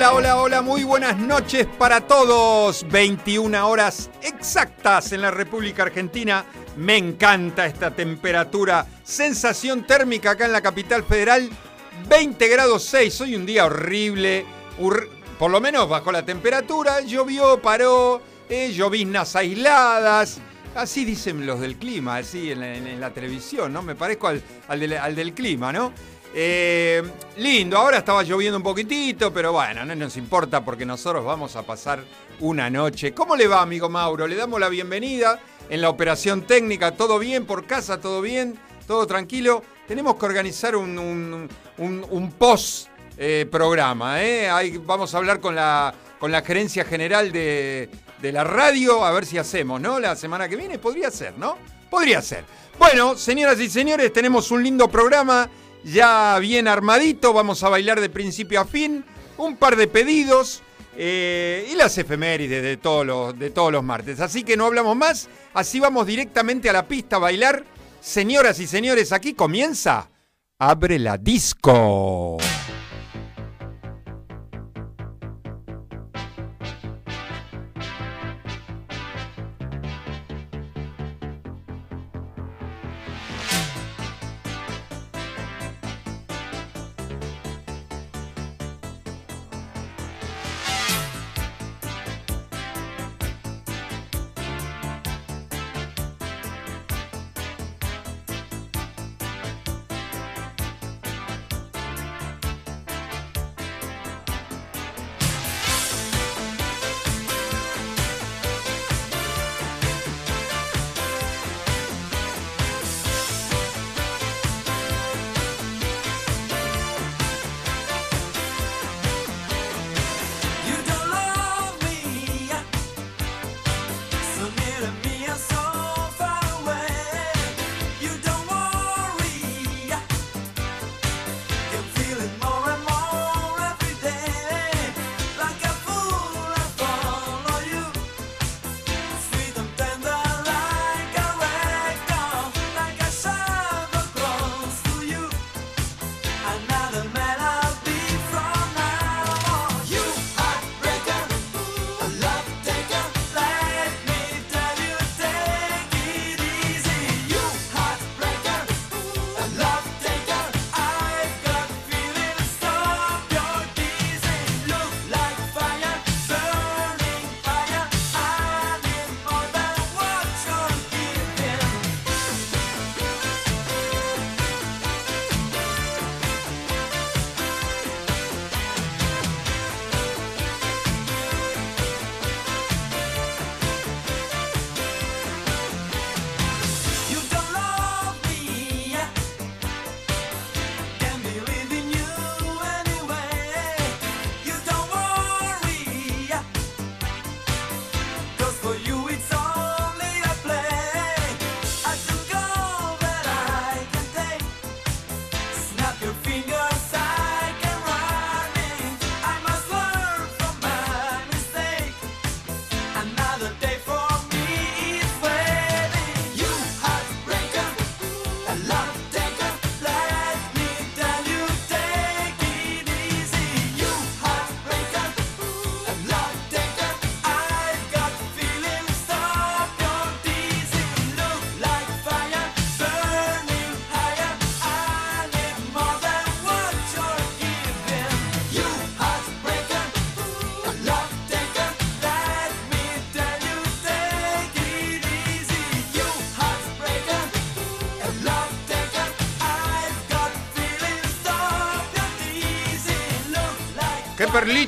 Hola, hola, hola, muy buenas noches para todos. 21 horas exactas en la República Argentina. Me encanta esta temperatura. Sensación térmica acá en la capital federal. 20 grados 6. Hoy un día horrible. por lo menos bajó la temperatura. Llovió, paró. Eh, lloviznas aisladas. Así dicen los del clima, así en la, televisión, ¿no? Me parezco al, al del clima, ¿no? Eh, lindo, ahora estaba lloviendo un poquitito, pero bueno, no nos importa porque nosotros vamos a pasar una noche. ¿Cómo le va, amigo Mauro? Le damos la bienvenida en la operación técnica. ¿Todo bien por casa? ¿Todo bien? ¿Todo tranquilo? Tenemos que organizar un, post eh, programa. ¿eh? vamos a hablar con la, con la gerencia general de, de la radio, a ver si hacemos, ¿no? La semana que viene podría ser, ¿no? Podría ser. Bueno, señoras y señores, tenemos un lindo programa ya bien armadito, vamos a bailar de principio a fin, un par de pedidos eh, y las efemérides de todos, los, de todos los martes. Así que no hablamos más, así vamos directamente a la pista a bailar. Señoras y señores, aquí comienza Abre la Disco.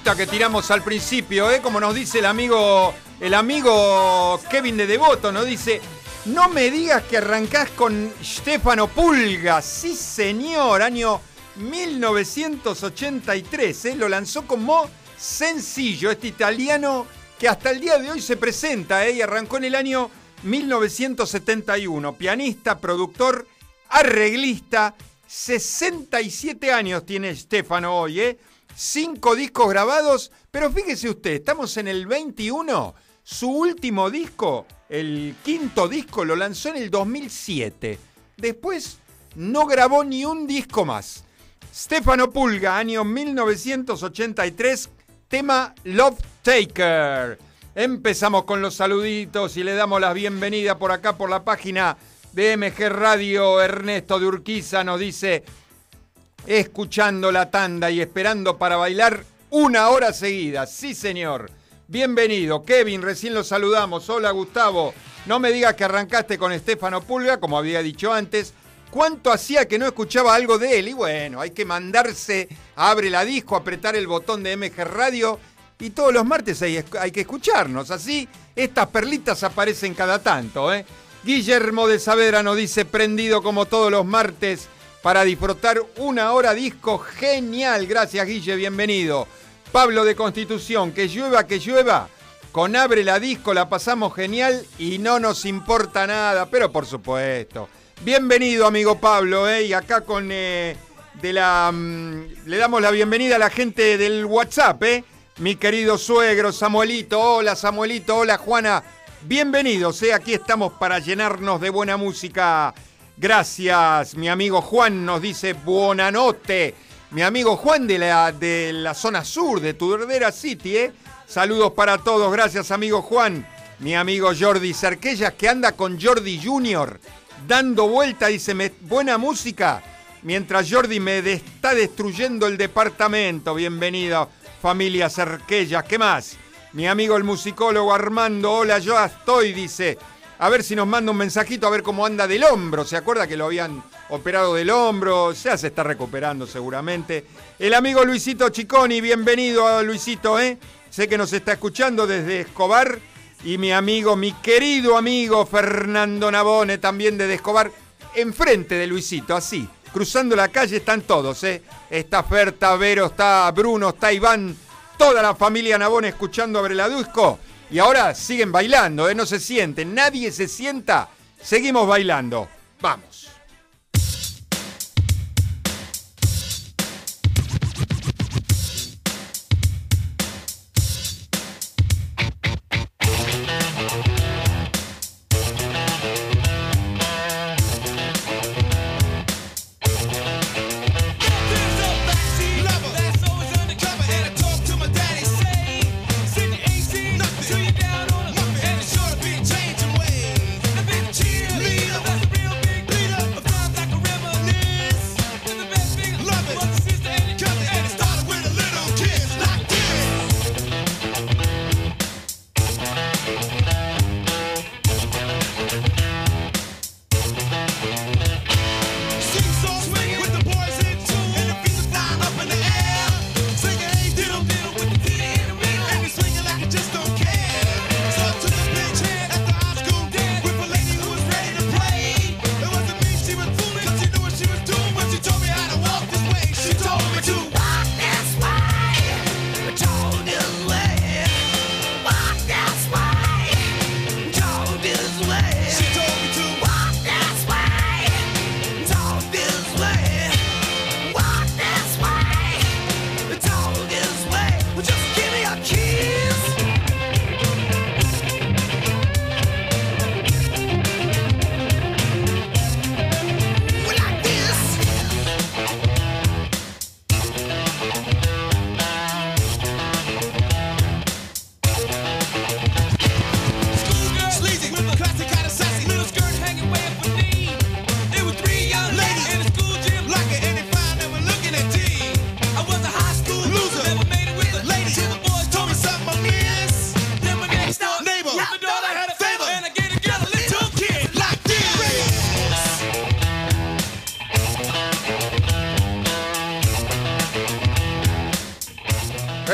Que tiramos al principio, ¿eh? como nos dice el amigo, el amigo Kevin de Devoto, nos dice, no me digas que arrancás con Stefano Pulga, sí señor, año 1983, ¿eh? lo lanzó como sencillo, este italiano que hasta el día de hoy se presenta ¿eh? y arrancó en el año 1971, pianista, productor, arreglista, 67 años tiene Stefano hoy, ¿eh? Cinco discos grabados, pero fíjese usted, estamos en el 21. Su último disco, el quinto disco, lo lanzó en el 2007. Después no grabó ni un disco más. Stefano Pulga, año 1983, tema Love Taker. Empezamos con los saluditos y le damos la bienvenida por acá por la página de MG Radio. Ernesto de Urquiza nos dice, escuchando la tanda y esperando para bailar una hora seguida. Sí, señor. Bienvenido. Kevin, recién lo saludamos. Hola, Gustavo. No me digas que arrancaste con Estefano Pulga, como había dicho antes. ¿Cuánto hacía que no escuchaba algo de él? Y bueno, hay que mandarse, abre la disco, apretar el botón de MG Radio y todos los martes hay, que escucharnos. Así, estas perlitas aparecen cada tanto. ¿eh? Guillermo de Saavedra nos dice, prendido como todos los martes para disfrutar una hora disco genial. Gracias, Guille, bienvenido. Pablo de Constitución, que llueva, que llueva. Con Abre la Disco la pasamos genial y no nos importa nada, pero por supuesto. Bienvenido, amigo Pablo, ¿eh? y acá con. Eh, de la, mm, le damos la bienvenida a la gente del WhatsApp, ¿eh? Mi querido suegro, Samuelito. Hola, Samuelito. Hola, Juana. Bienvenidos, ¿eh? Aquí estamos para llenarnos de buena música. Gracias, mi amigo Juan nos dice buonanotte. Mi amigo Juan de la, de la zona sur de Tudordera City, ¿eh? Saludos para todos, gracias amigo Juan. Mi amigo Jordi Cerquellas que anda con Jordi Junior dando vuelta, dice, buena música, mientras Jordi me está destruyendo el departamento. Bienvenido, familia Cerquellas. ¿Qué más? Mi amigo el musicólogo Armando, hola, yo estoy, dice. A ver si nos manda un mensajito a ver cómo anda del hombro. ¿Se acuerda que lo habían operado del hombro? Ya se está recuperando seguramente. El amigo Luisito Chiconi, bienvenido Luisito, ¿eh? Sé que nos está escuchando desde Escobar y mi amigo, mi querido amigo Fernando Nabone, también de Escobar, enfrente de Luisito, así. Cruzando la calle están todos, ¿eh? Está Ferta, Vero, está Bruno, está Iván, toda la familia Nabone escuchando a Breladusco. Y ahora siguen bailando, ¿eh? No se sienten, nadie se sienta. Seguimos bailando. Vamos.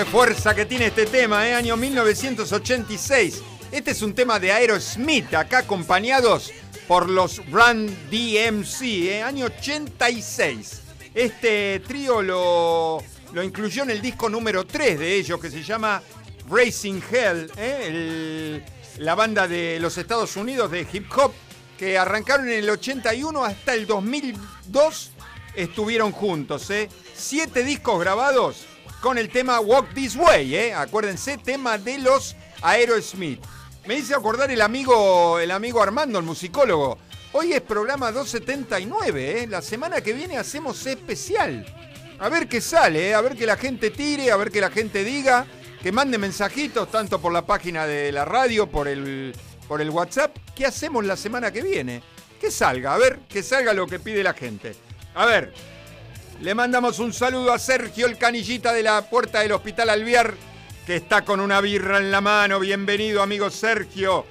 Fuerza que tiene este tema, ¿eh? año 1986. Este es un tema de Aerosmith, acá acompañados por los Run DMC, ¿eh? año 86. Este trío lo, lo incluyó en el disco número 3 de ellos, que se llama Racing Hell, ¿eh? la banda de los Estados Unidos de hip hop, que arrancaron en el 81 hasta el 2002, estuvieron juntos. ¿eh? Siete discos grabados con el tema Walk This Way, ¿eh? Acuérdense, tema de los Aerosmith. Me dice acordar el amigo, el amigo Armando, el musicólogo. Hoy es programa 279, ¿eh? La semana que viene hacemos especial. A ver qué sale, ¿eh? a ver que la gente tire, a ver que la gente diga. que mande mensajitos tanto por la página de la radio, por el, por el WhatsApp. ¿Qué hacemos la semana que viene? Que salga, a ver, que salga lo que pide la gente. A ver, le mandamos un saludo a Sergio, el canillita de la puerta del Hospital Alviar, que está con una birra en la mano. Bienvenido, amigo Sergio.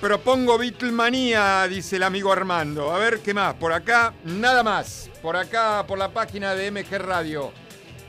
Propongo Beatlemanía, dice el amigo Armando. A ver, ¿qué más? Por acá, nada más. Por acá, por la página de MG Radio.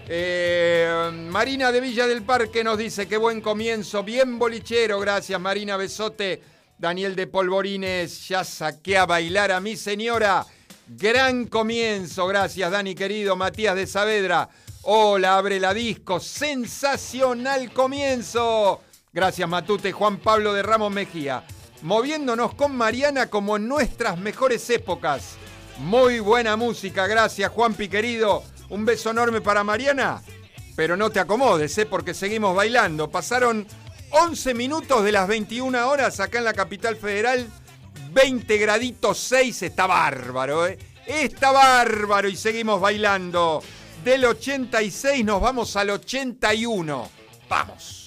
Eh, Marina de Villa del Parque nos dice, qué buen comienzo, bien bolichero, gracias Marina, besote. Daniel de Polvorines, ya saqué a bailar a mi señora. Gran comienzo, gracias Dani querido. Matías de Saavedra, hola, abre la disco, sensacional comienzo. Gracias Matute, Juan Pablo de Ramos Mejía. Moviéndonos con Mariana como en nuestras mejores épocas. Muy buena música, gracias Juanpi querido. Un beso enorme para Mariana, pero no te acomodes, ¿eh? porque seguimos bailando. Pasaron 11 minutos de las 21 horas acá en la capital federal. 20 graditos 6, está bárbaro, ¿eh? Está bárbaro y seguimos bailando. Del 86 nos vamos al 81. Vamos.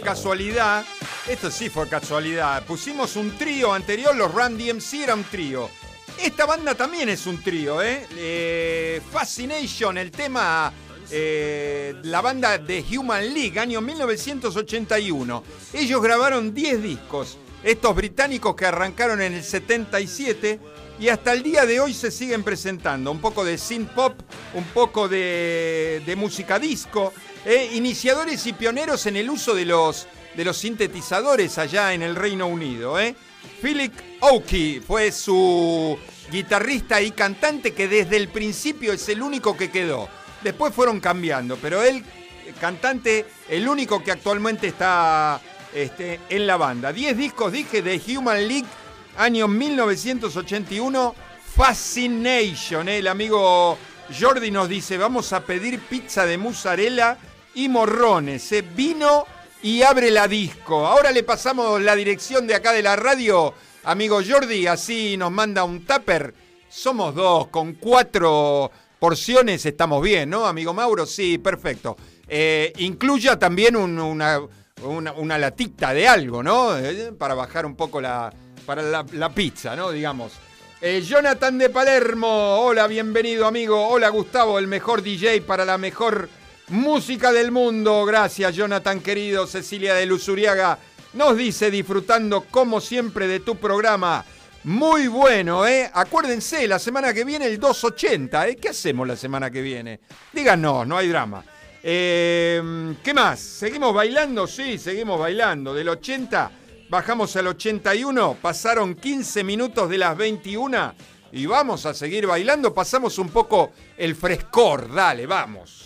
Casualidad. Esto sí fue casualidad. Pusimos un trío anterior, los Run DMC era un trío. Esta banda también es un trío, ¿eh? eh Fascination, el tema, eh, la banda de Human League, año 1981. Ellos grabaron 10 discos. Estos británicos que arrancaron en el 77 y hasta el día de hoy se siguen presentando. Un poco de synth pop, un poco de, música disco. Eh, iniciadores y pioneros en el uso de los, sintetizadores allá en el Reino Unido. Eh. Philip Oakey fue su guitarrista y cantante que desde el principio es el único que quedó. Después fueron cambiando, pero él, cantante, el único que actualmente está este, en la banda. Diez discos, dije, de Human League, año 1981. Fascination, eh. el amigo Jordi nos dice, vamos a pedir pizza de mozzarella y morrones. ¿eh? Vino y abre la disco. Ahora le pasamos la dirección de acá de la radio, amigo Jordi, así nos manda un tupper. Somos dos, con cuatro porciones estamos bien, ¿no, amigo Mauro? Sí, perfecto. Eh, incluya también una, una, latita de algo, ¿no? Para bajar un poco la, para la, pizza, ¿no? Digamos. Eh, Jonathan de Palermo, hola, bienvenido amigo. Hola Gustavo, el mejor DJ para la mejor música del mundo. Gracias Jonathan querido. Cecilia de Luzuriaga nos dice disfrutando como siempre de tu programa. Muy bueno, ¿eh? Acuérdense, la semana que viene el 280, ¿eh? ¿Qué hacemos la semana que viene? Díganos, no hay drama. Eh, ¿Qué más? ¿Seguimos bailando? Sí, seguimos bailando. Del 80 bajamos al 81, pasaron 15 minutos de las 21 y vamos a seguir bailando. Pasamos un poco el frescor, dale, vamos.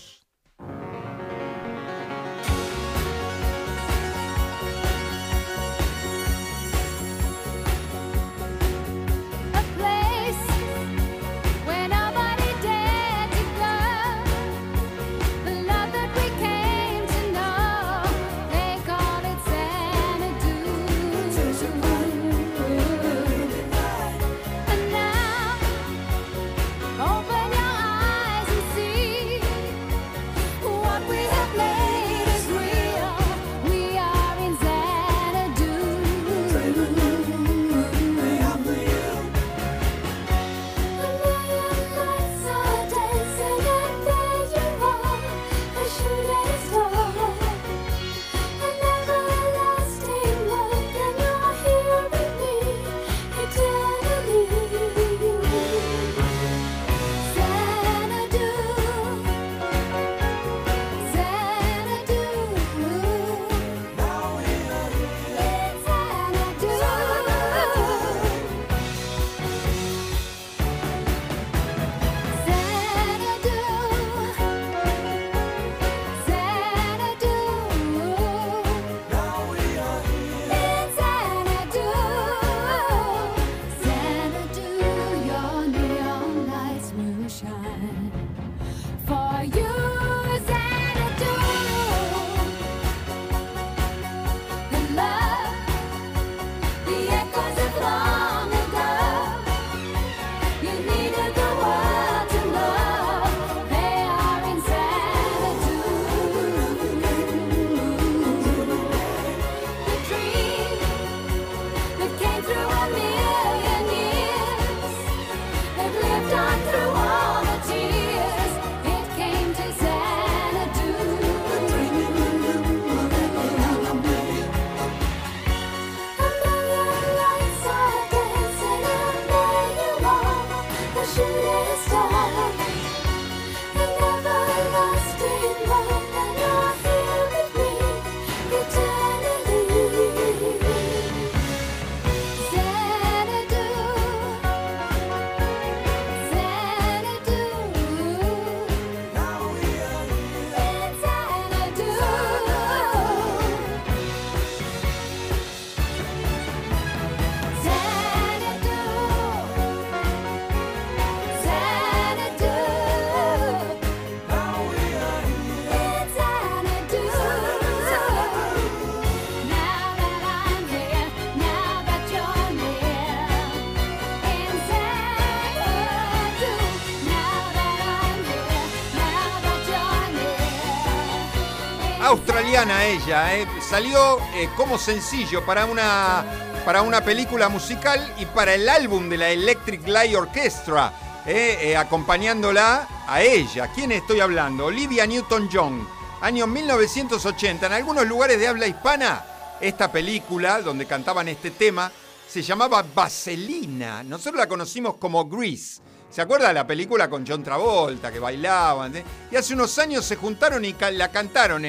Australiana ella, ¿eh? salió eh, como sencillo para una, para una película musical y para el álbum de la Electric Light Orchestra, ¿eh? acompañándola a ella. ¿Quién estoy hablando? Olivia Newton-John, año 1980. En algunos lugares de habla hispana, esta película donde cantaban este tema se llamaba Vaselina. Nosotros la conocimos como Grease. ¿Se acuerda de la película con John Travolta que bailaban? Y hace unos años se juntaron y la cantaron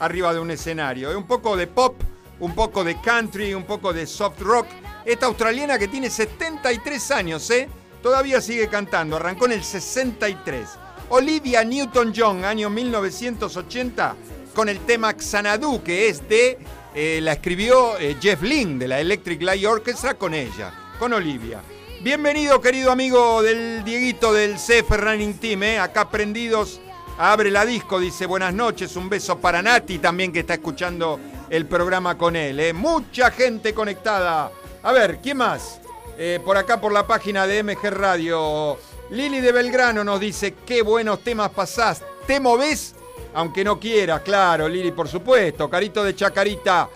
arriba de un escenario. Un poco de pop, un poco de country, un poco de soft rock. Esta australiana que tiene 73 años, ¿eh? Todavía sigue cantando, arrancó en el 63. Olivia Newton-John, año 1980, con el tema Xanadu, que es de, eh, la escribió eh, Jeff Lynne de la Electric Light Orchestra con ella, con Olivia. Bienvenido, querido amigo del Dieguito del CF Running Team, acá prendidos Abre la disco, dice buenas noches, un beso para Nati también que está escuchando el programa con él. ¿eh? Mucha gente conectada. A ver, ¿quién más? Eh, por acá por la página de MG Radio. Lili de Belgrano nos dice, qué buenos temas pasás. ¿Te movés? aunque no quiera, claro, Lili, por supuesto. Carito de Chacarita,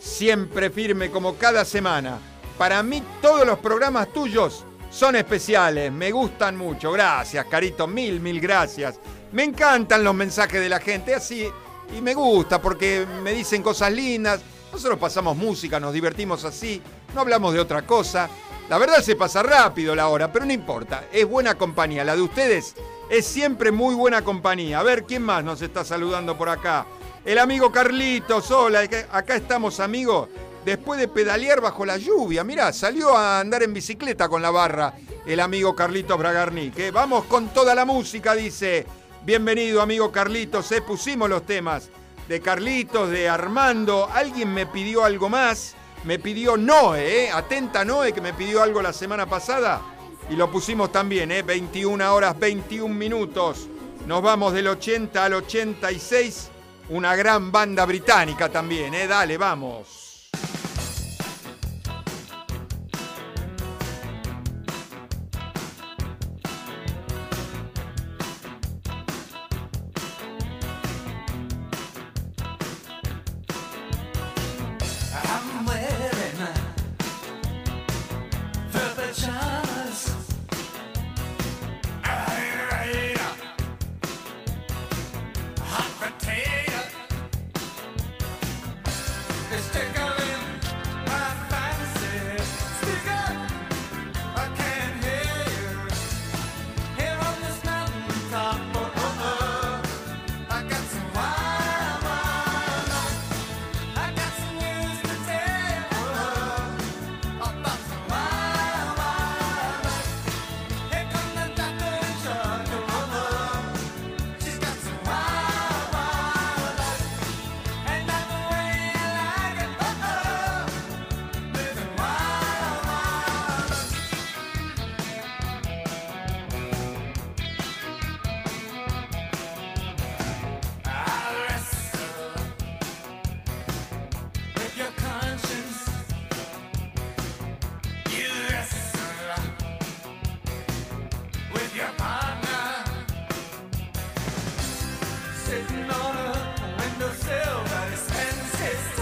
siempre firme como cada semana. Para mí todos los programas tuyos son especiales, me gustan mucho. Gracias, Carito, mil, mil gracias. Me encantan los mensajes de la gente, así, y me gusta porque me dicen cosas lindas. Nosotros pasamos música, nos divertimos así, no hablamos de otra cosa. La verdad se pasa rápido la hora, pero no importa, es buena compañía. La de ustedes es siempre muy buena compañía. A ver, ¿quién más nos está saludando por acá? El amigo Carlitos, hola, acá estamos amigos. Después de pedalear bajo la lluvia, mirá, salió a andar en bicicleta con la barra el amigo Carlitos Bragarnik. ¿eh? Vamos con toda la música, dice. Bienvenido, amigo Carlitos. ¿eh? Pusimos los temas de Carlitos, de Armando. Alguien me pidió algo más. Me pidió Noé, ¿eh? atenta Noé, que me pidió algo la semana pasada. Y lo pusimos también, ¿eh? 21 horas 21 minutos. Nos vamos del 80 al 86. Una gran banda británica también, ¿eh? Dale, vamos. sitting on a windowsill, but his spends his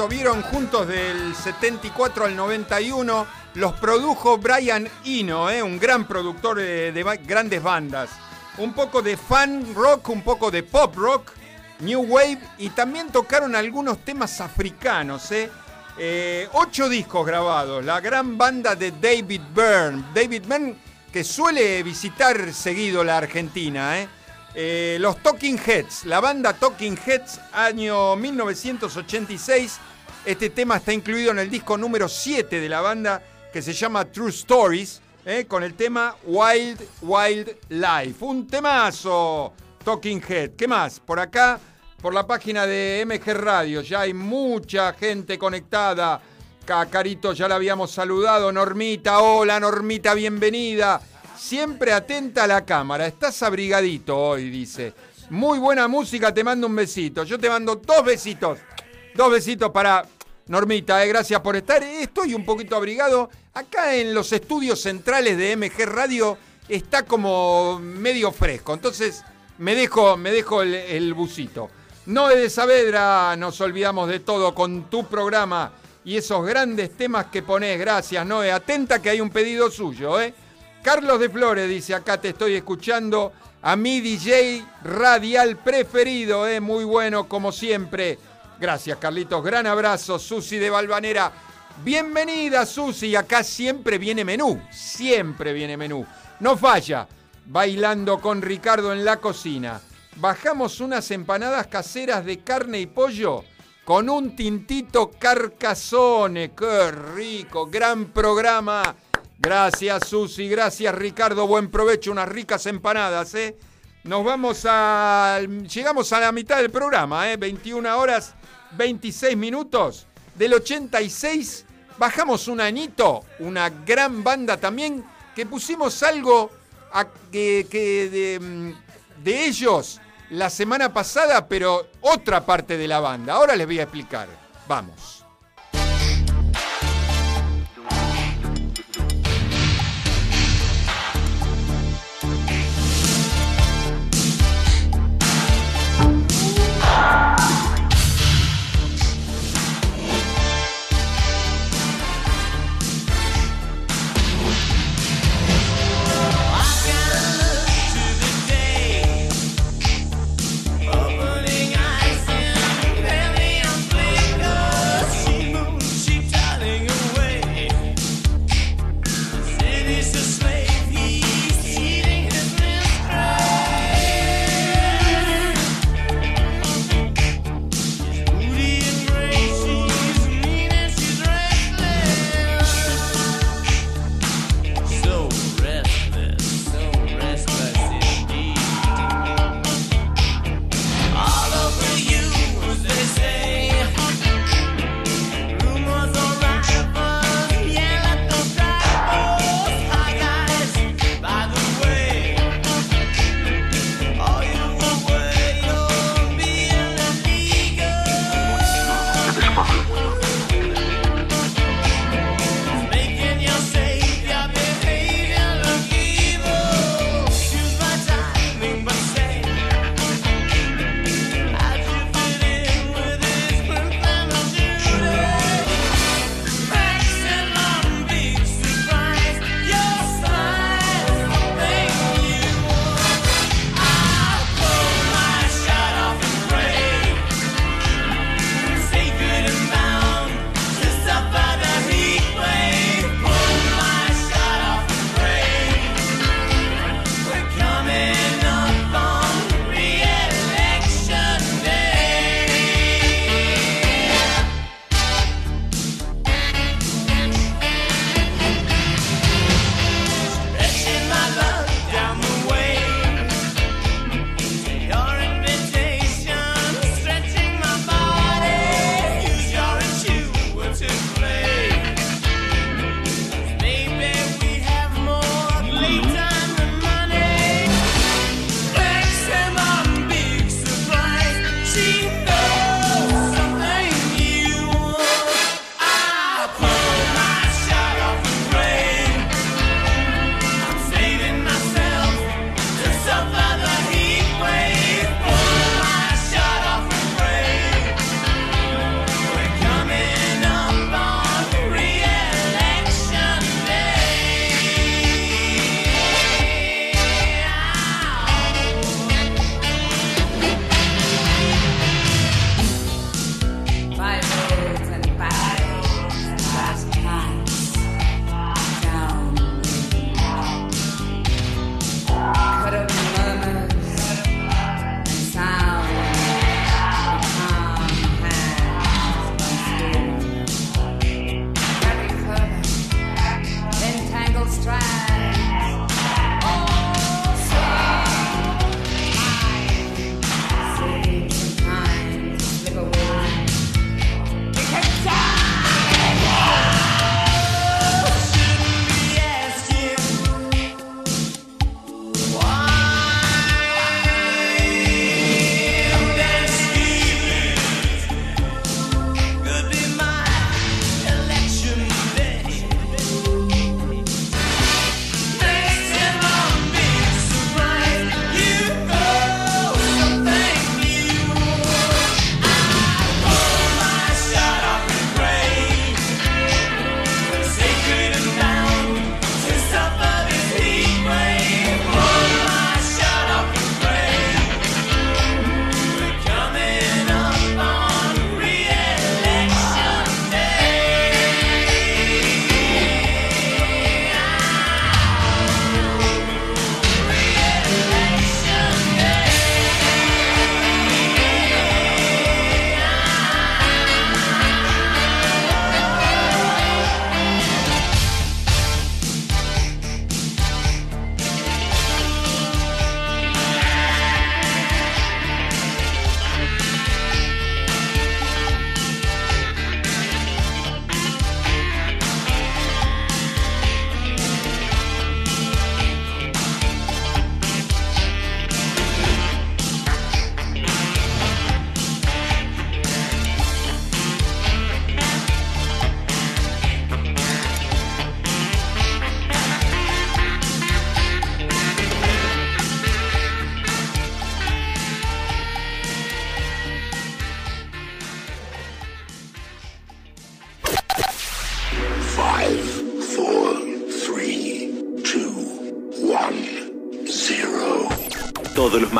estuvieron juntos del 74 al 91. Los produjo Brian Eno, eh, un gran productor de, grandes bandas. Un poco de fan rock, un poco de pop rock, new wave y también tocaron algunos temas africanos. Eh. Eh, ocho discos grabados. La gran banda de David Byrne. David Byrne que suele visitar seguido la Argentina. los Talking Heads, la banda Talking Heads, año 1986 este tema está incluido en el disco número 7 de la banda que se llama True Stories, eh, con el tema Wild Wild Life. Un temazo, Talking Head. ¿Qué más? Por acá, por la página de MG Radio, ya hay mucha gente conectada. Cacarito, ya la habíamos saludado. Normita, hola Normita, bienvenida. Siempre atenta a la cámara. Estás abrigadito hoy, dice. Muy buena música, te mando un besito. Yo te mando dos besitos. Dos besitos para Normita, eh, gracias por estar. Estoy un poquito abrigado. Acá en los estudios centrales de MG Radio está como medio fresco. Entonces me dejo, me dejo el, el busito. De Saavedra, nos olvidamos de todo con tu programa y esos grandes temas que pones. Gracias, Noé. Atenta que hay un pedido suyo, ¿eh? Carlos de Flores dice, acá te estoy escuchando a mi DJ radial preferido, ¿eh? muy bueno como siempre. Gracias, Carlitos. Gran abrazo, Susi de Valvanera. Bienvenida, Susi. Acá siempre viene menú. Siempre viene menú. No falla. Bailando con Ricardo en la cocina. Bajamos unas empanadas caseras de carne y pollo con un tintito carcasone. ¡Qué rico! Gran programa. Gracias, Susi. Gracias, Ricardo. Buen provecho. Unas ricas empanadas, ¿eh? Nos vamos a. Llegamos a la mitad del programa, ¿eh? 21 horas 26 minutos. Del 86 bajamos un anito, una gran banda también, que pusimos algo a, que, mm, de, ellos la semana pasada, pero otra parte de la banda. Ahora les voy a explicar. Vamos.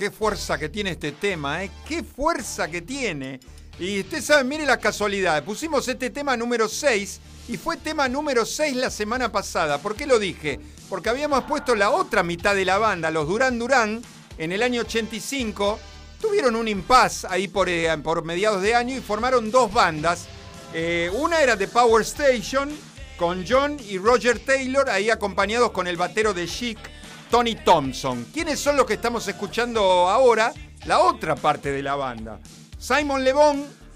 Qué fuerza que tiene este tema, ¿eh? Qué fuerza que tiene. Y usted sabe, mire la casualidad. Pusimos este tema número 6 y fue tema número 6 la semana pasada. ¿Por qué lo dije? Porque habíamos puesto la otra mitad de la banda, los Durán Durán, en el año 85. Tuvieron un impas ahí por, eh, por, mediados de año y formaron dos bandas. Eh, una era de Power Station, con John y Roger Taylor, ahí acompañados con el batero de Chic Tony Thompson. ¿Quiénes son los que estamos escuchando ahora? La otra parte de la banda. Simon Le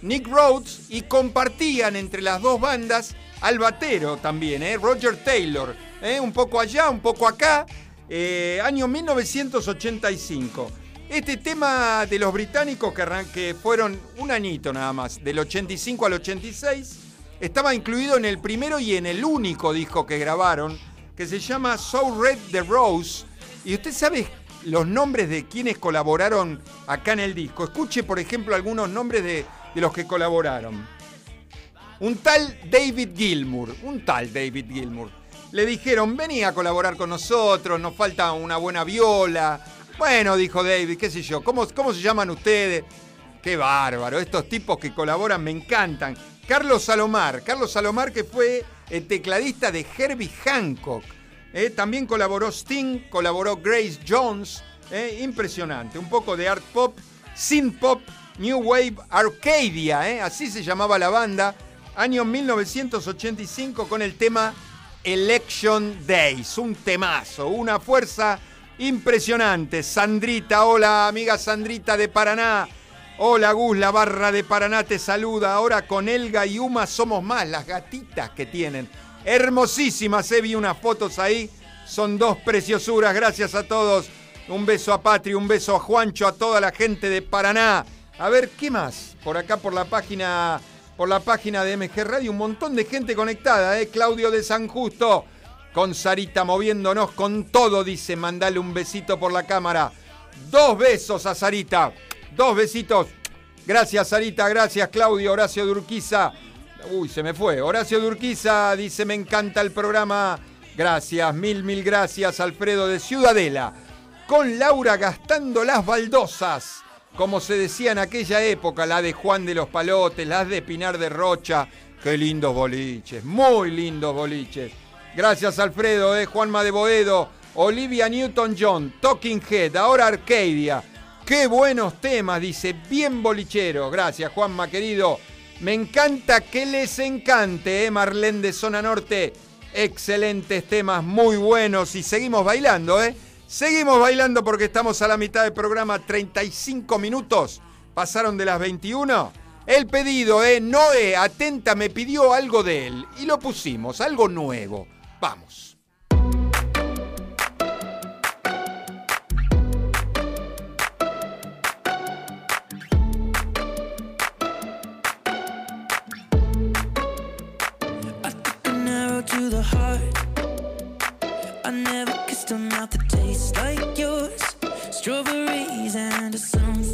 Nick Rhodes y compartían entre las dos bandas al batero también, ¿eh? Roger Taylor. ¿eh? Un poco allá, un poco acá. Eh, año 1985. Este tema de los británicos que, que fueron un añito nada más, del 85 al 86, estaba incluido en el primero y en el único disco que grabaron que se llama So Red the Rose. Y usted sabe los nombres de quienes colaboraron acá en el disco. Escuche, por ejemplo, algunos nombres de, los que colaboraron. Un tal David Gilmour, un tal David Gilmour. Le dijeron, vení a colaborar con nosotros, nos falta una buena viola. Bueno, dijo David, qué sé yo, ¿cómo, cómo se llaman ustedes? Qué bárbaro, estos tipos que colaboran me encantan. Carlos Salomar, Carlos Salomar que fue el tecladista de Herbie Hancock. Eh, también colaboró Sting, colaboró Grace Jones. Eh, impresionante. Un poco de art pop, synth pop, new wave, Arcadia. Eh, así se llamaba la banda. Año 1985 con el tema Election Days. Un temazo, una fuerza impresionante. Sandrita, hola amiga Sandrita de Paraná. Hola Gus, la barra de Paraná te saluda. Ahora con Elga y Uma somos más, las gatitas que tienen. Hermosísimas, he vi unas fotos ahí. Son dos preciosuras, gracias a todos. Un beso a Patri, un beso a Juancho, a toda la gente de Paraná. A ver, ¿qué más? Por acá por la página, por la página de MG Radio, un montón de gente conectada, ¿eh? Claudio de San Justo, con Sarita moviéndonos con todo, dice, mandale un besito por la cámara. Dos besos a Sarita. Dos besitos. Gracias, Sarita. Gracias, Claudio. Horacio Durquiza. Uy, se me fue. Horacio Durquiza dice: Me encanta el programa. Gracias, mil, mil gracias, Alfredo de Ciudadela. Con Laura gastando las baldosas. Como se decía en aquella época, la de Juan de los Palotes, las de Pinar de Rocha. Qué lindos boliches, muy lindos boliches. Gracias, Alfredo, eh, Juanma de Boedo, Olivia Newton-John, Talking Head, ahora Arcadia. Qué buenos temas, dice, bien bolichero. Gracias, Juanma, querido. Me encanta que les encante, ¿eh? Marlene de Zona Norte. Excelentes temas, muy buenos. Y seguimos bailando, ¿eh? Seguimos bailando porque estamos a la mitad del programa, 35 minutos. Pasaron de las 21. El pedido, ¿eh? Noé, atenta, me pidió algo de él. Y lo pusimos, algo nuevo. Vamos. I never kissed a mouth that tastes like yours. Strawberries and a sunflower.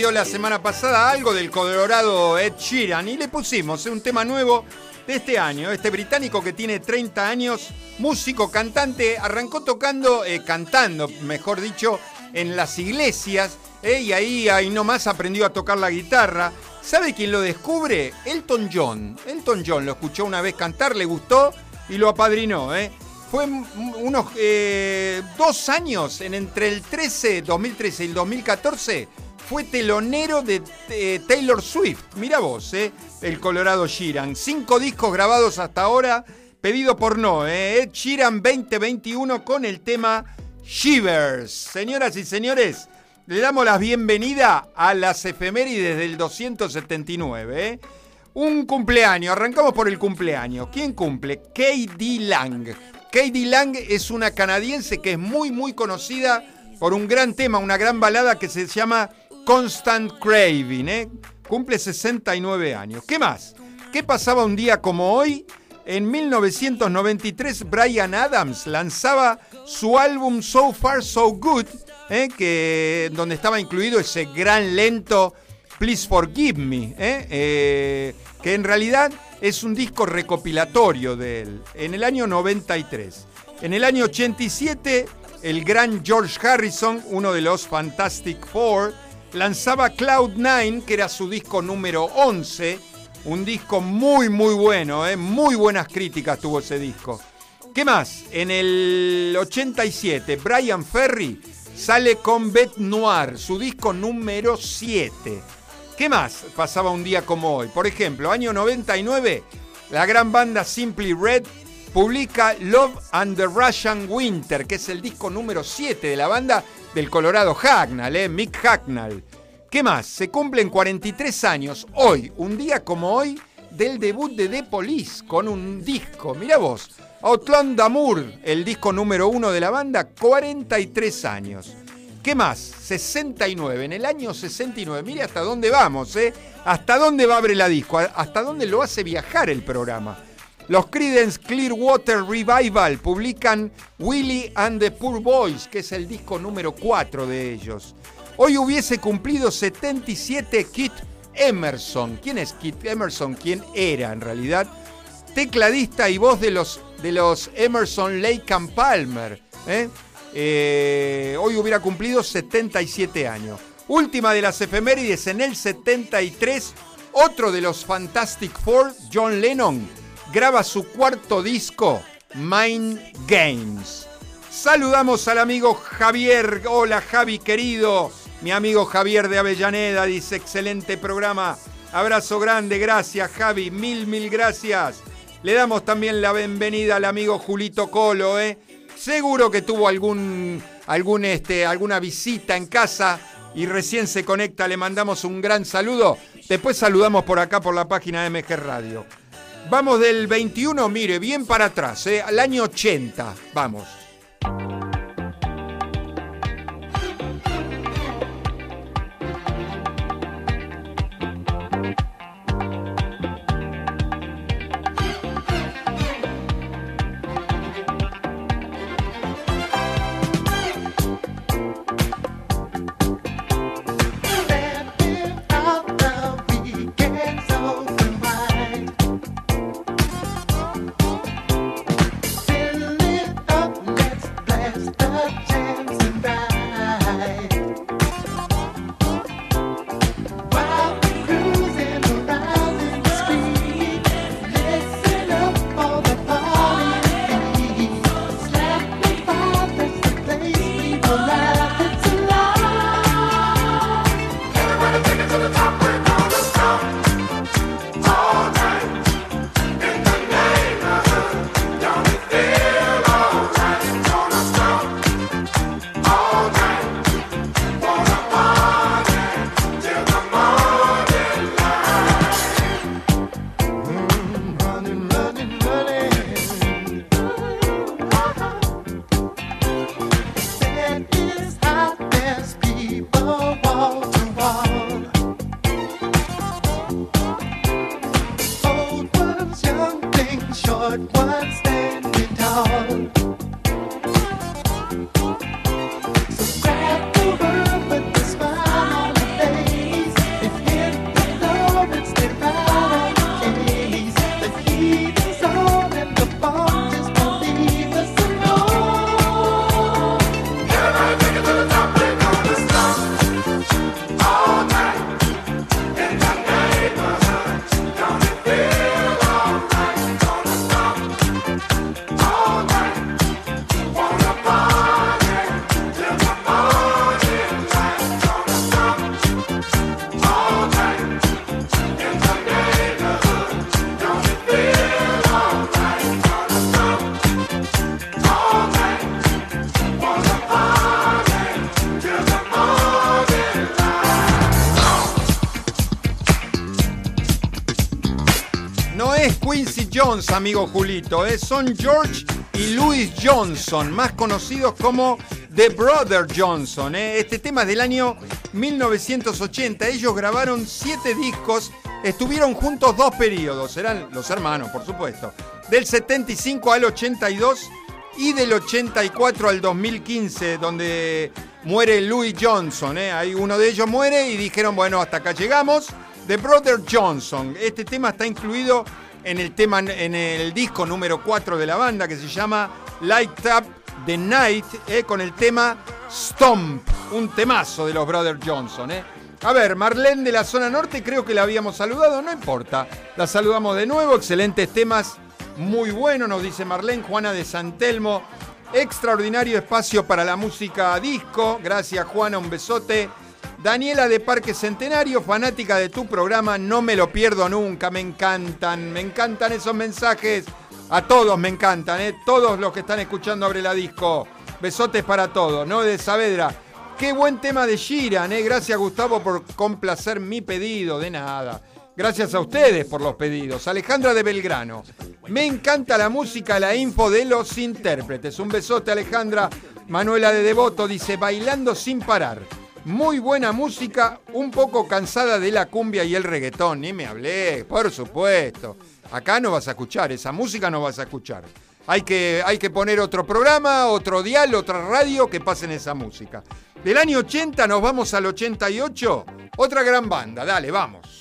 La semana pasada algo del Colorado Ed Sheeran y le pusimos un tema nuevo de este año. Este británico que tiene 30 años, músico, cantante, arrancó tocando, eh, cantando, mejor dicho, en las iglesias eh, y ahí, ahí nomás aprendió a tocar la guitarra. ¿Sabe quién lo descubre? Elton John. Elton John lo escuchó una vez cantar, le gustó y lo apadrinó. eh. Fue unos eh, dos años, en entre el 13, 2013 y el 2014, fue telonero de eh, Taylor Swift. Mira vos, eh, el Colorado Sheeran. Cinco discos grabados hasta ahora, pedido por no, eh, Sheeran 2021 con el tema Shivers. Señoras y señores, le damos la bienvenida a las efemérides del 279. ¿eh? Un cumpleaños, arrancamos por el cumpleaños. ¿Quién cumple? Katie Lang. Katie Lang es una canadiense que es muy, muy conocida por un gran tema, una gran balada que se llama Constant Craving. ¿eh? Cumple 69 años. ¿Qué más? ¿Qué pasaba un día como hoy? En 1993, Brian Adams lanzaba su álbum So Far So Good, ¿eh? donde estaba incluido ese gran lento Please Forgive Me. Eh, que en realidad es un disco recopilatorio de él, en el año 93. En el año 87, el gran George Harrison, uno de los Fantastic Four, lanzaba Cloud Nine, que era su disco número 11, un disco muy, muy bueno, ¿eh? muy buenas críticas tuvo ese disco. ¿Qué más? En el 87, Brian Ferry sale con Beth Noir, su disco número 7. ¿Qué más pasaba un día como hoy? Por ejemplo, año 99, la gran banda Simply Red publica Love and the Russian Winter, que es el disco número 7 de la banda del Colorado Hacknall, ¿eh? Mick Hacknall. ¿Qué más? Se cumplen 43 años hoy, un día como hoy, del debut de The Police con un disco. Mira vos, Outland Amour, el disco número uno de la banda, 43 años. ¿Qué más? 69, en el año 69. Mire hasta dónde vamos, ¿eh? Hasta dónde va Abre la Disco, hasta dónde lo hace viajar el programa. Los Creedence Clearwater Revival publican Willie and the Poor Boys, que es el disco número 4 de ellos. Hoy hubiese cumplido 77 Kit Emerson. ¿Quién es Kit Emerson? ¿Quién era en realidad? Tecladista y voz de los, de los Emerson Lake and Palmer. ¿eh? Eh, hoy hubiera cumplido 77 años. Última de las efemérides en el 73, otro de los Fantastic Four, John Lennon, graba su cuarto disco, Mind Games. Saludamos al amigo Javier. Hola Javi querido. Mi amigo Javier de Avellaneda dice, excelente programa. Abrazo grande, gracias Javi, mil, mil gracias. Le damos también la bienvenida al amigo Julito Colo, ¿eh? Seguro que tuvo algún, algún, este, alguna visita en casa y recién se conecta. Le mandamos un gran saludo. Después saludamos por acá por la página MG Radio. Vamos del 21, mire, bien para atrás, ¿eh? al año 80. Vamos. Amigo Julito, ¿eh? son George y Louis Johnson, más conocidos como The Brother Johnson. ¿eh? Este tema es del año 1980. Ellos grabaron siete discos, estuvieron juntos dos periodos, eran los hermanos, por supuesto, del 75 al 82 y del 84 al 2015, donde muere Louis Johnson. ¿eh? Uno de ellos muere y dijeron, bueno, hasta acá llegamos. The Brother Johnson. Este tema está incluido en el tema en el disco número 4 de la banda que se llama Light Up the Night eh, con el tema Stomp, un temazo de los Brother Johnson. eh. A ver, Marlene de la zona norte, creo que la habíamos saludado, no importa. La saludamos de nuevo, excelentes temas, muy bueno, nos dice Marlene, Juana de San Telmo. Extraordinario espacio para la música disco. Gracias, Juana, un besote. Daniela de Parque Centenario, fanática de tu programa, no me lo pierdo nunca, me encantan, me encantan esos mensajes. A todos me encantan, ¿eh? todos los que están escuchando Abre la Disco. Besotes para todos, ¿no? De Saavedra. Qué buen tema de Giran, ¿eh? Gracias Gustavo por complacer mi pedido, de nada. Gracias a ustedes por los pedidos. Alejandra de Belgrano. Me encanta la música, la info de los intérpretes. Un besote Alejandra. Manuela de Devoto dice, bailando sin parar. Muy buena música, un poco cansada de la cumbia y el reggaetón. Ni me hablé, por supuesto. Acá no vas a escuchar, esa música no vas a escuchar. Hay que, hay que poner otro programa, otro dial, otra radio que pasen esa música. Del año 80 nos vamos al 88. Otra gran banda, dale, vamos.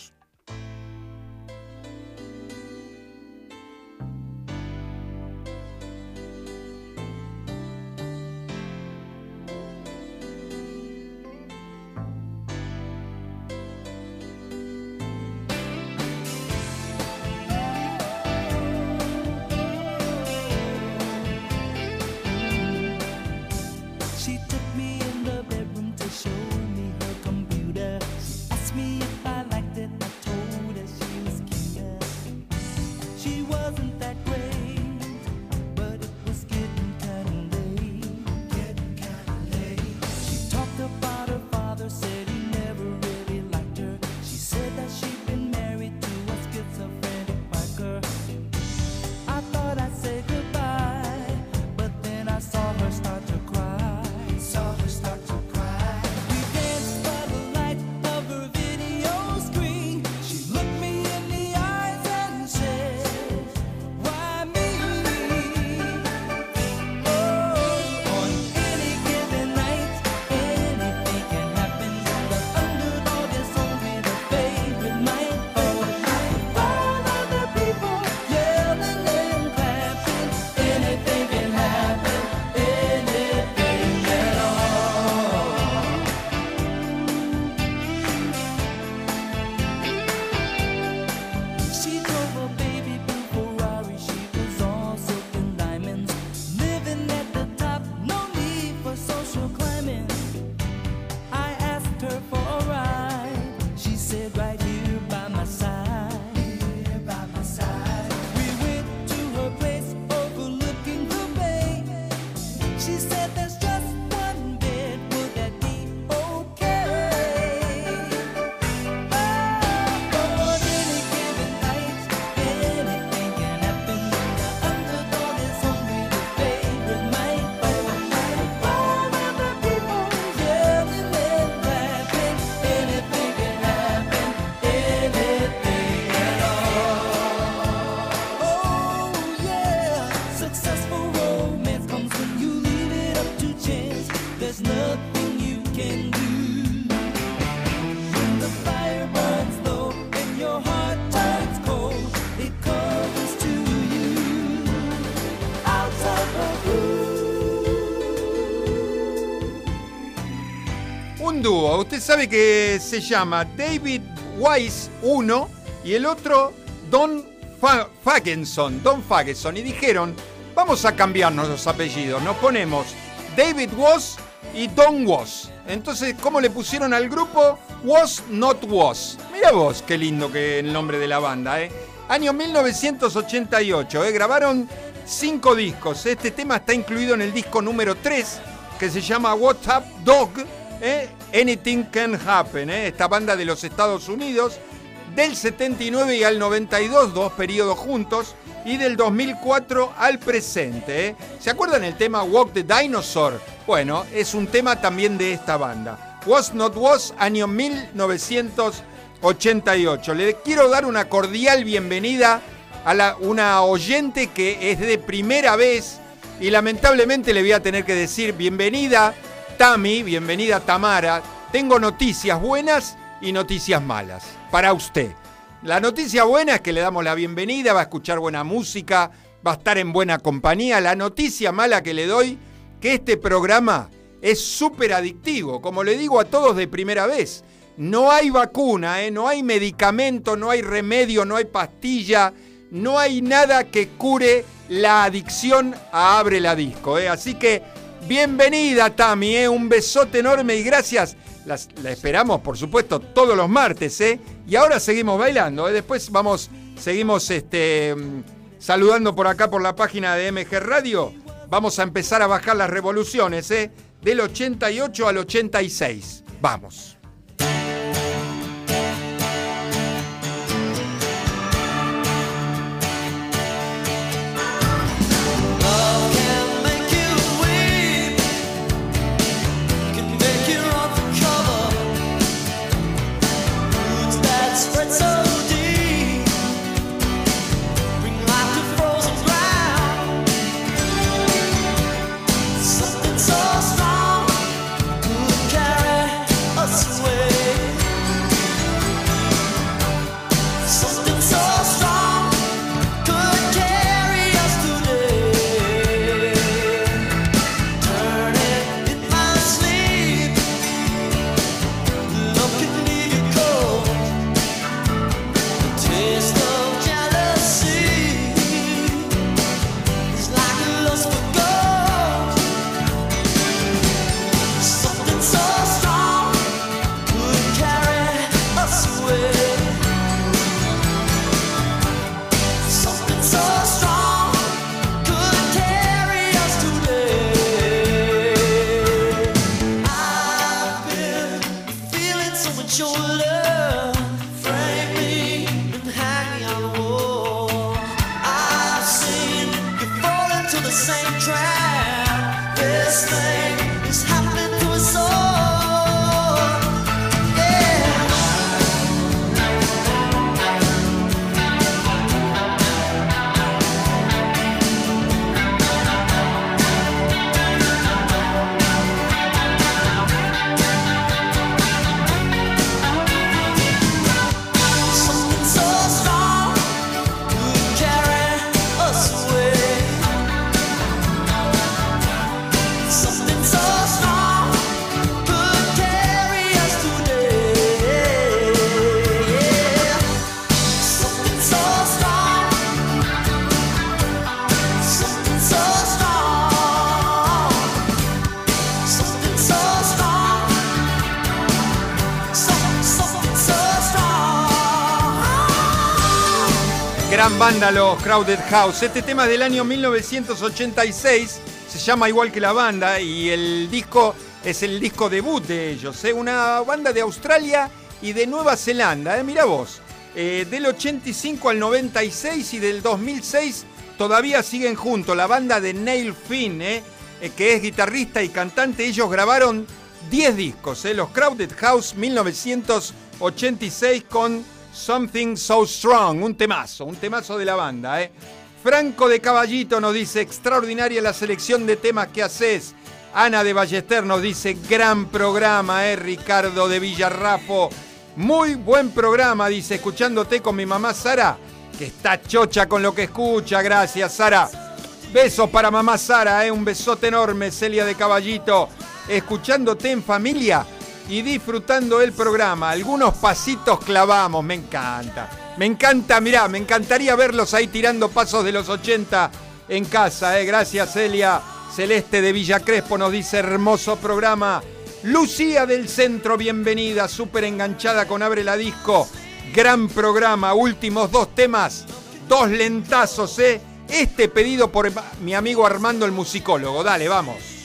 Usted sabe que se llama David Wise uno y el otro Don Fa- Fagenson. Don Fagenson. Y dijeron, vamos a cambiarnos los apellidos. Nos ponemos David Was y Don Was. Entonces, ¿cómo le pusieron al grupo? Was Not Was. Mira vos, qué lindo que el nombre de la banda, ¿eh? Año 1988, ¿eh? Grabaron cinco discos. Este tema está incluido en el disco número 3, que se llama What's Up Dog, ¿eh? Anything Can Happen, ¿eh? esta banda de los Estados Unidos, del 79 y al 92, dos periodos juntos, y del 2004 al presente. ¿eh? ¿Se acuerdan el tema Walk the Dinosaur? Bueno, es un tema también de esta banda. Was Not Was, año 1988. Le quiero dar una cordial bienvenida a una oyente que es de primera vez y lamentablemente le voy a tener que decir bienvenida Tami, bienvenida Tamara. Tengo noticias buenas y noticias malas para usted. La noticia buena es que le damos la bienvenida, va a escuchar buena música, va a estar en buena compañía. La noticia mala que le doy, que este programa es súper adictivo, como le digo a todos de primera vez. No hay vacuna, ¿eh? no hay medicamento, no hay remedio, no hay pastilla, no hay nada que cure la adicción a Abre la Disco. ¿eh? Así que bienvenida Tami, ¿eh? un besote enorme y gracias. Las- la esperamos, por supuesto, todos los martes. ¿eh? Y ahora seguimos bailando. ¿eh? Después vamos, seguimos este, mm, saludando por acá por la página de MG Radio. Vamos a empezar a bajar las revoluciones, ¿eh? del 88 al 86. Vamos. Gran banda los Crowded House. Este tema del año 1986. Se llama igual que la banda y el disco es el disco debut de ellos. ¿eh? Una banda de Australia y de Nueva Zelanda. ¿eh? Mira vos. Eh, del 85 al 96 y del 2006 todavía siguen juntos. La banda de Neil Finn, ¿eh? Eh, que es guitarrista y cantante. Ellos grabaron 10 discos. Los Crowded House 1986 con Something So Strong, un temazo, un temazo de la banda. ¿eh? Franco de Caballito nos dice, extraordinaria la selección de temas que haces. Ana de Ballester nos dice, gran programa, ¿eh? Ricardo de Villarrafo. Muy buen programa, dice, escuchándote con mi mamá Sara, que está chocha con lo que escucha. Gracias, Sara. Besos para mamá Sara, ¿eh? un besote enorme, Celia de Caballito. Escuchándote en familia y disfrutando el programa. Algunos pasitos clavamos, me encanta. Me encanta, mirá, me encantaría verlos ahí tirando pasos de los 80 en casa. Eh. Gracias, Celia. Celeste de Villa Crespo nos dice hermoso programa. Lucía del Centro, bienvenida, súper enganchada con Abre la Disco. Gran programa, últimos dos temas, dos lentazos, ¿eh? Este pedido por mi amigo Armando el musicólogo. Dale, vamos.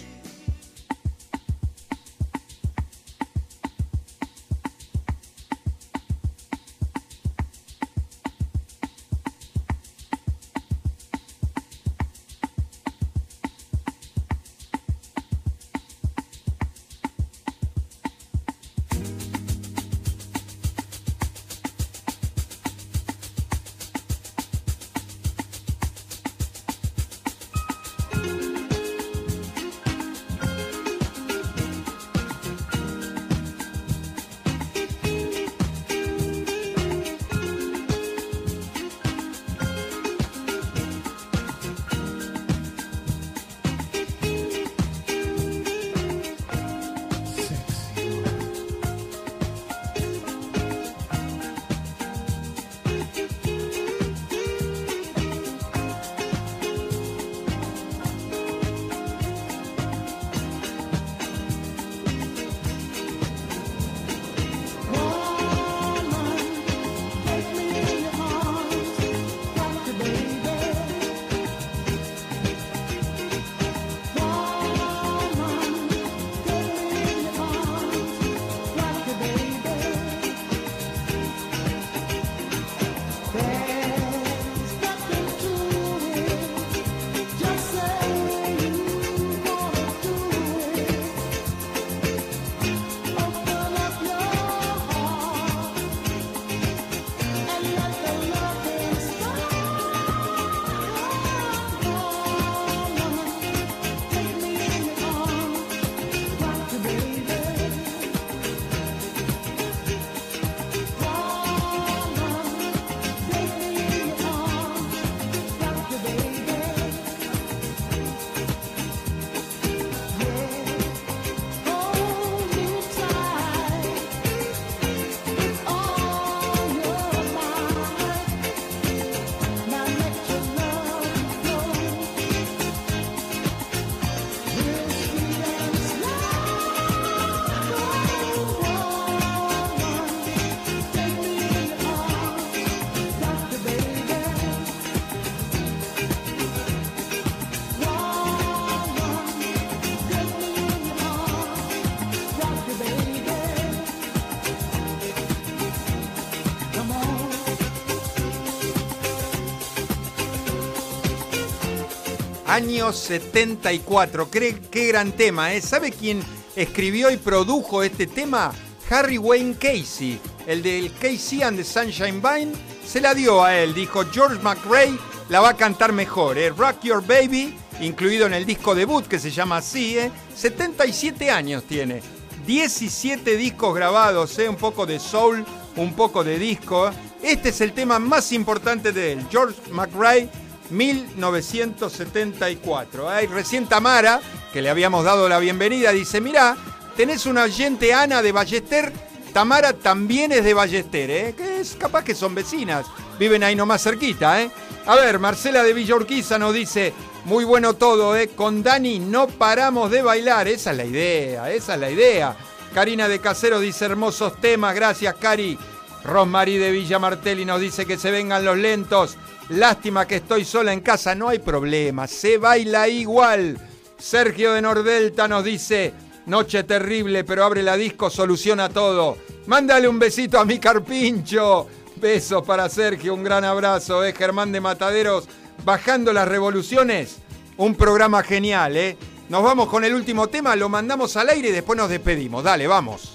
Año 74. Qué, qué gran tema, ¿eh? ¿Sabe quién escribió y produjo este tema? Harry Wayne Casey. El del Casey and the Sunshine Vine se la dio a él. Dijo George McRae la va a cantar mejor. ¿eh? Rock Your Baby, incluido en el disco debut que se llama así. ¿eh? 77 años tiene. 17 discos grabados, ¿eh? un poco de soul, un poco de disco. Este es el tema más importante de él. George McRae 1974. Hay recién Tamara, que le habíamos dado la bienvenida, dice, mirá, tenés una oyente Ana de Ballester, Tamara también es de Ballester, ¿eh? que es capaz que son vecinas, viven ahí nomás cerquita. ¿eh? A ver, Marcela de Villorquiza nos dice, muy bueno todo, ¿eh? con Dani no paramos de bailar, esa es la idea, esa es la idea. Karina de Casero dice, hermosos temas, gracias Cari. Rosmarí de Villa Martelli nos dice que se vengan los lentos. Lástima que estoy sola en casa, no hay problema, se baila igual. Sergio de Nordelta nos dice, noche terrible, pero abre la disco, soluciona todo. Mándale un besito a mi carpincho. Besos para Sergio, un gran abrazo, ¿eh? Germán de Mataderos, bajando las revoluciones. Un programa genial, ¿eh? Nos vamos con el último tema, lo mandamos al aire y después nos despedimos. Dale, vamos.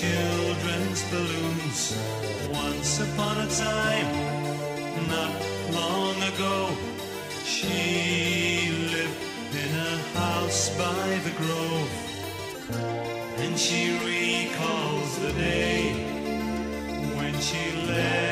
Children's balloons. Once upon a time, not long ago, she lived in a house by the grove. And she recalls the day when she left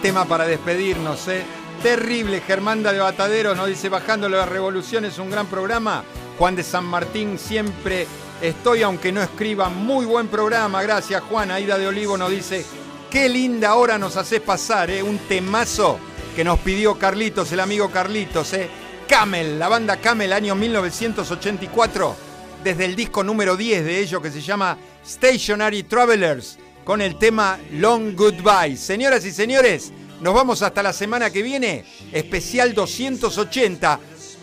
tema para despedirnos, ¿eh? Terrible. Germanda de Batadero nos dice, Bajando la Revolución es un gran programa. Juan de San Martín, siempre estoy, aunque no escriba. Muy buen programa, gracias Juan. Aida de Olivo nos dice, qué linda hora nos haces pasar, ¿eh? Un temazo que nos pidió Carlitos, el amigo Carlitos, ¿eh? Camel, la banda Camel, año 1984, desde el disco número 10 de ellos que se llama Stationary Travelers, con el tema Long Goodbye. Señoras y señores, nos vamos hasta la semana que viene, especial 280.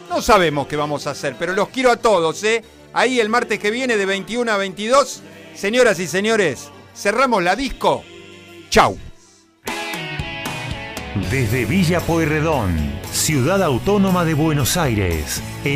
No sabemos qué vamos a hacer, pero los quiero a todos, ¿eh? Ahí el martes que viene de 21 a 22. Señoras y señores, cerramos la disco. Chau. Desde Villa Pueyrredón, ciudad autónoma de Buenos Aires,